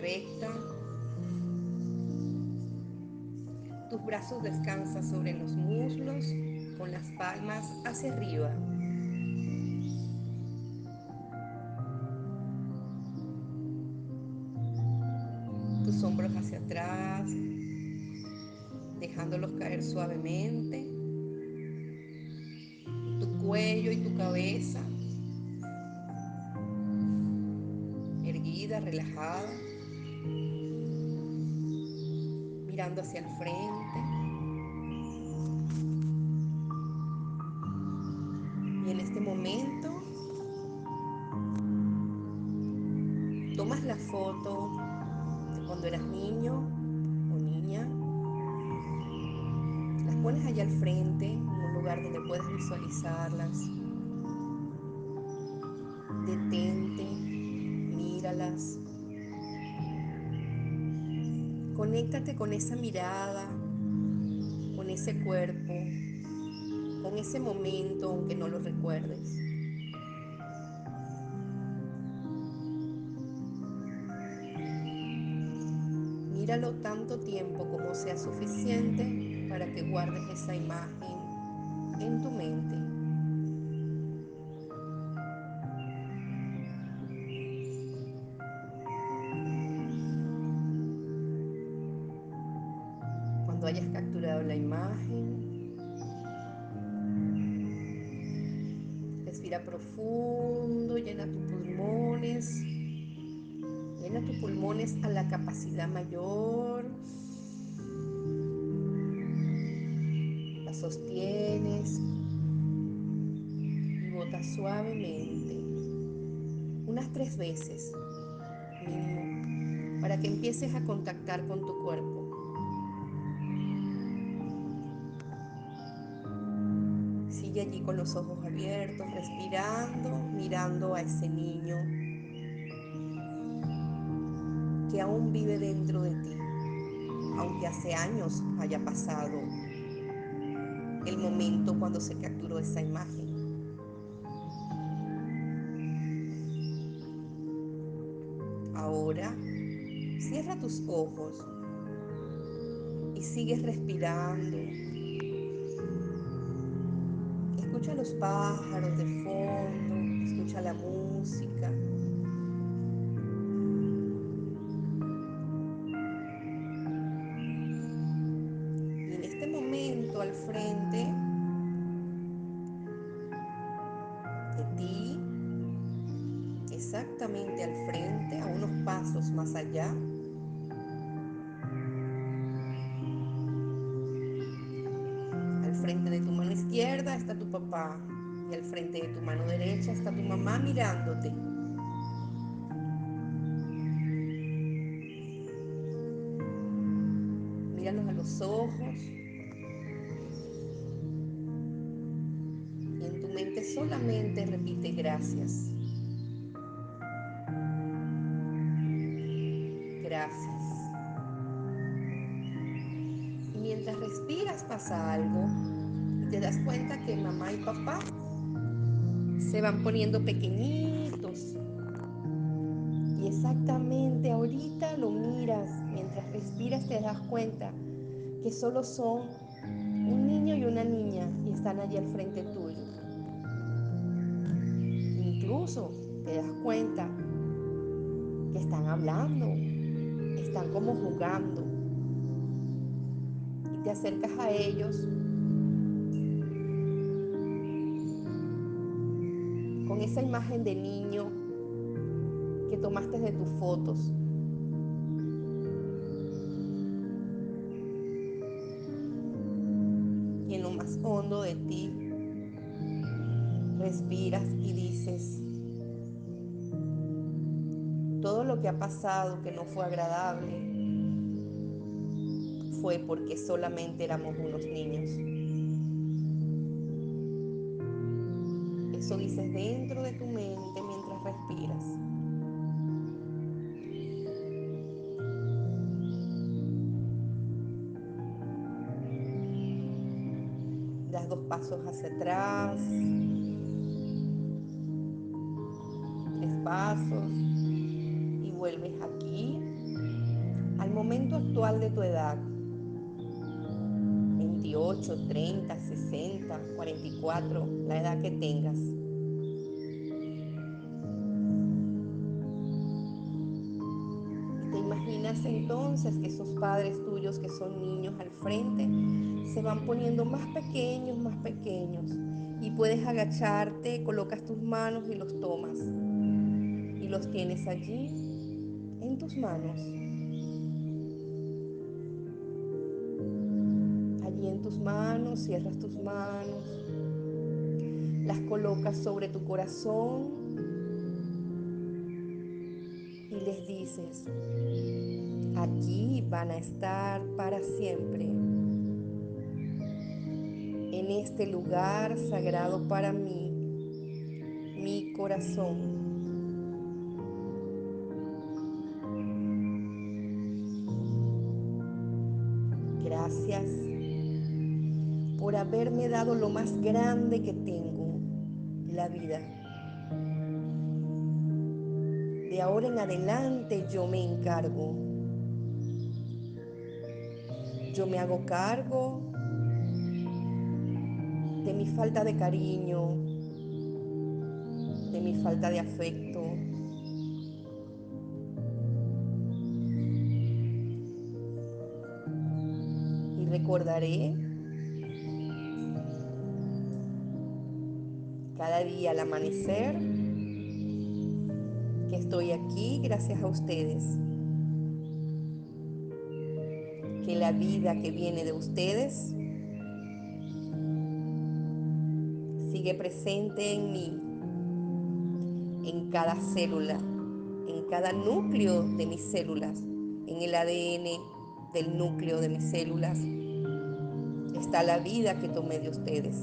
recta, tus brazos descansan sobre los muslos con las palmas hacia arriba. Tus hombros hacia atrás, dejándolos caer suavemente. Tu cuello y tu cabeza erguida, relajada. Hacia el frente. Y en este momento tomas la foto de cuando eras niño pones allá al frente, en un lugar donde puedas visualizarlas. Detente, míralas. Conéctate con esa mirada, con ese cuerpo, con ese momento, aunque no lo recuerdes. Míralo tanto tiempo como sea suficiente para que guardes esa imagen en tu mente. Cuando hayas capturado la imagen, respira profundo, llena tus pulmones, llena tus pulmones a la capacidad mayor. sostienes y botas suavemente unas tres veces mínimo para que empieces a contactar con tu cuerpo. Allí con los ojos abiertos, respirando, mirando a ese niño que aún vive dentro de ti, aunque hace años haya pasado el momento cuando se capturó esa imagen. Ahora cierra tus ojos y sigues respirando. Escucha los pájaros de fondo, escucha la música. exactamente al frente, a unos pasos más allá. Al frente de tu izquierda está tu papá y al frente de tu mano derecha está tu mamá mirándote. Míralos a los ojos. Y en tu mente solamente repite gracias. gracias. Y mientras respiras pasa algo te das cuenta que mamá y papá se van poniendo pequeñitos. Y exactamente ahorita lo miras, mientras respiras te das cuenta que solo son un niño y una niña y están allí al frente tuyo. Incluso te das cuenta que están hablando, están como jugando. Y te acercas a ellos con esa imagen de niño que tomaste de tus fotos. Y en lo más hondo de ti, respiras y dices, todo lo que ha pasado que no fue agradable fue porque solamente éramos unos niños. Eso dices dentro de tu mente mientras respiras. Das dos pasos hacia atrás. Tres pasos. Y vuelves aquí al momento actual de tu edad. 28, 30, 60, 44, la edad que tengas. Entonces que esos padres tuyos que son niños al frente se van poniendo más pequeños, más pequeños. Y puedes agacharte, colocas tus manos y los tomas. Y los tienes allí en tus manos. Allí en tus manos, cierras tus manos. Las colocas sobre tu corazón y les dices, Aquí van a estar para siempre. En este lugar sagrado para mí, mi corazón. Gracias por haberme dado lo más grande que tengo, la vida. De ahora en adelante yo me encargo yo me hago cargo de mi falta de cariño, de mi falta de afecto. Y recordaré cada día al amanecer que estoy aquí gracias a ustedes. La vida que viene de ustedes sigue presente en mí, en cada célula, en cada núcleo de mis células, en el ADN del núcleo de mis células. Está la vida que tomé de ustedes.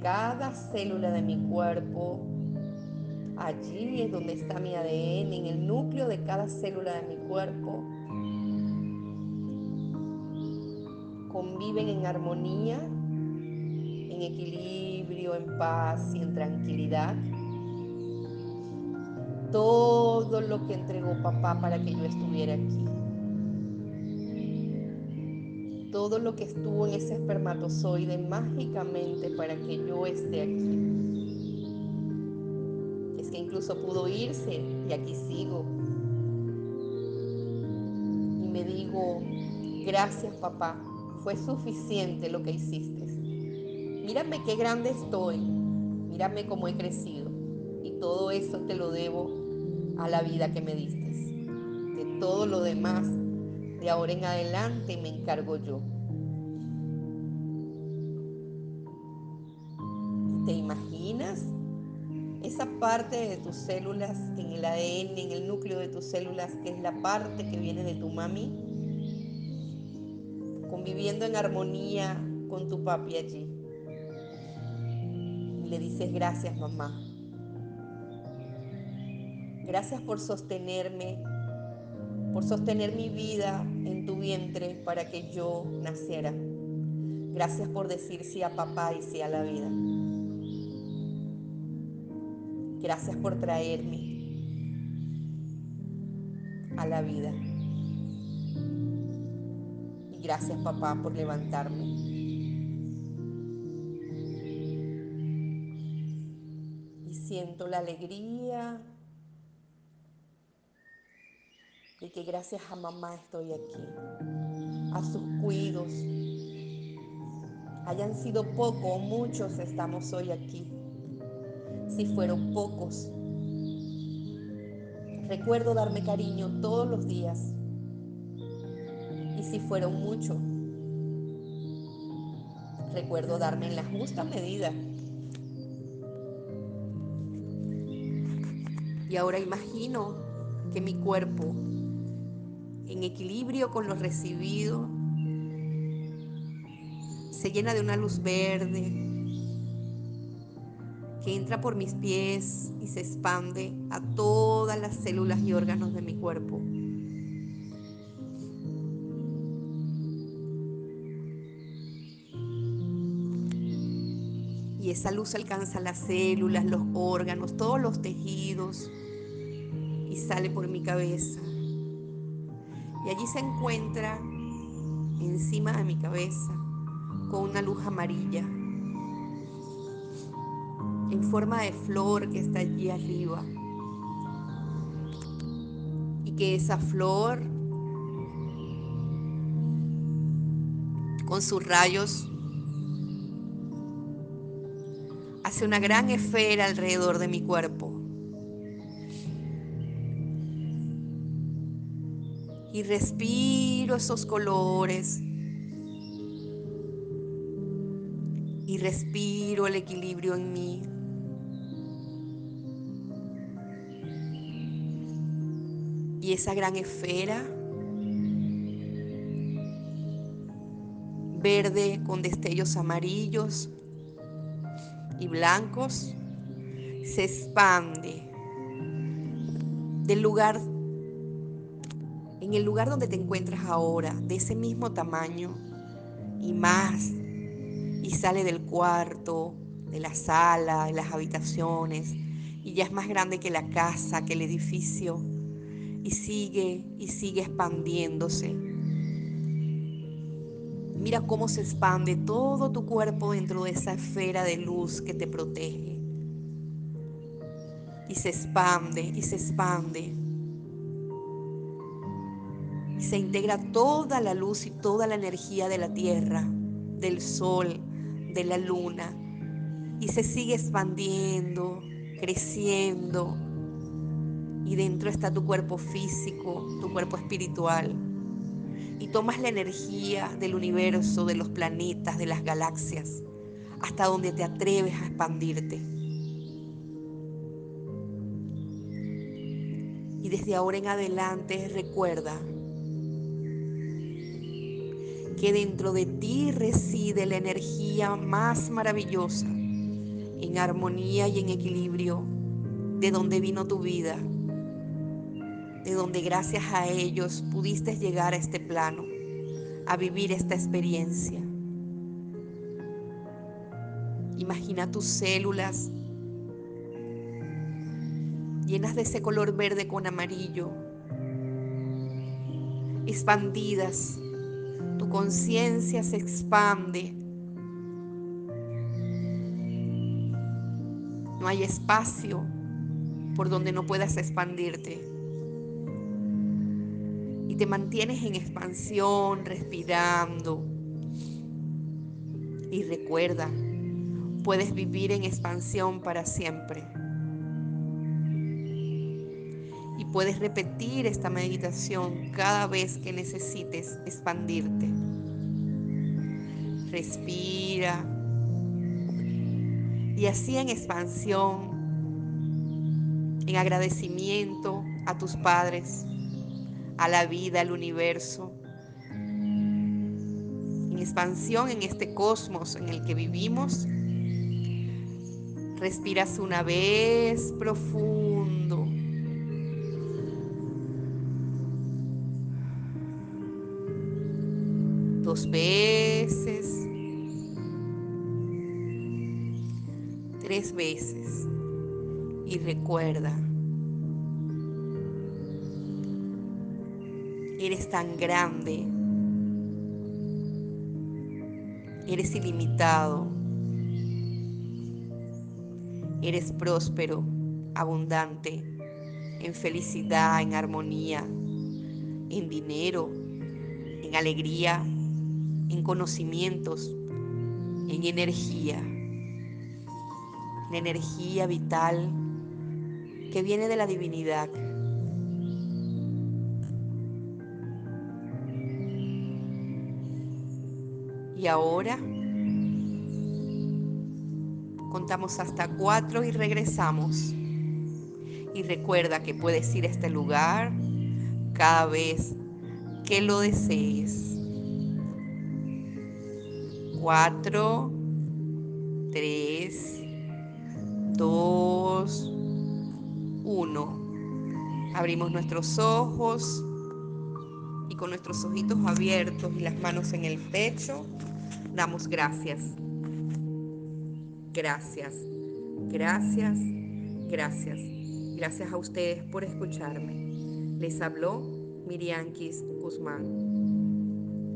Cada célula de mi cuerpo. Allí es donde está mi ADN, en el núcleo de cada célula de mi cuerpo. Conviven en armonía, en equilibrio, en paz y en tranquilidad. Todo lo que entregó papá para que yo estuviera aquí. Todo lo que estuvo en ese espermatozoide mágicamente para que yo esté aquí. Es que incluso pudo irse y aquí sigo. Y me digo, gracias papá, fue suficiente lo que hiciste. Mírame qué grande estoy, mírame cómo he crecido. Y todo eso te lo debo a la vida que me diste. De todo lo demás de ahora en adelante me encargo yo. ¿Te imaginas esa parte de tus células en el ADN, en el núcleo de tus células, que es la parte que viene de tu mami? Conviviendo en armonía con tu papi allí. Y le dices gracias mamá. Gracias por sostenerme por sostener mi vida en tu vientre para que yo naciera. Gracias por decir sí a papá y sí a la vida. Gracias por traerme a la vida. Y gracias papá por levantarme. Y siento la alegría que gracias a mamá estoy aquí, a sus cuidos. Hayan sido pocos o muchos, estamos hoy aquí. Si fueron pocos, recuerdo darme cariño todos los días. Y si fueron muchos, recuerdo darme en la justa medida. Y ahora imagino que mi cuerpo en equilibrio con lo recibido, se llena de una luz verde que entra por mis pies y se expande a todas las células y órganos de mi cuerpo. Y esa luz alcanza las células, los órganos, todos los tejidos y sale por mi cabeza. Y allí se encuentra encima de mi cabeza con una luz amarilla en forma de flor que está allí arriba. Y que esa flor con sus rayos hace una gran esfera alrededor de mi cuerpo. Y respiro esos colores y respiro el equilibrio en mí. Y esa gran esfera verde con destellos amarillos y blancos se expande del lugar en el lugar donde te encuentras ahora, de ese mismo tamaño y más y sale del cuarto, de la sala, de las habitaciones, y ya es más grande que la casa, que el edificio, y sigue y sigue expandiéndose. Mira cómo se expande todo tu cuerpo dentro de esa esfera de luz que te protege. Y se expande y se expande. Y se integra toda la luz y toda la energía de la tierra, del sol, de la luna y se sigue expandiendo, creciendo. Y dentro está tu cuerpo físico, tu cuerpo espiritual. Y tomas la energía del universo, de los planetas, de las galaxias, hasta donde te atreves a expandirte. Y desde ahora en adelante recuerda que dentro de ti reside la energía más maravillosa, en armonía y en equilibrio, de donde vino tu vida, de donde gracias a ellos pudiste llegar a este plano, a vivir esta experiencia. Imagina tus células llenas de ese color verde con amarillo, expandidas conciencia se expande. No hay espacio por donde no puedas expandirte. Y te mantienes en expansión, respirando. Y recuerda, puedes vivir en expansión para siempre. Puedes repetir esta meditación cada vez que necesites expandirte. Respira. Y así en expansión, en agradecimiento a tus padres, a la vida, al universo, en expansión en este cosmos en el que vivimos. Respiras una vez profundo. Dos veces, tres veces. Y recuerda, eres tan grande, eres ilimitado, eres próspero, abundante, en felicidad, en armonía, en dinero, en alegría, en conocimientos, en energía, la energía vital que viene de la divinidad. Y ahora contamos hasta cuatro y regresamos. Y recuerda que puedes ir a este lugar cada vez que lo desees. 4, 3, 2, 1. Abrimos nuestros ojos y con nuestros ojitos abiertos y las manos en el pecho, damos gracias. Gracias, gracias, gracias. Gracias a ustedes por escucharme. Les habló Miriam Guzmán.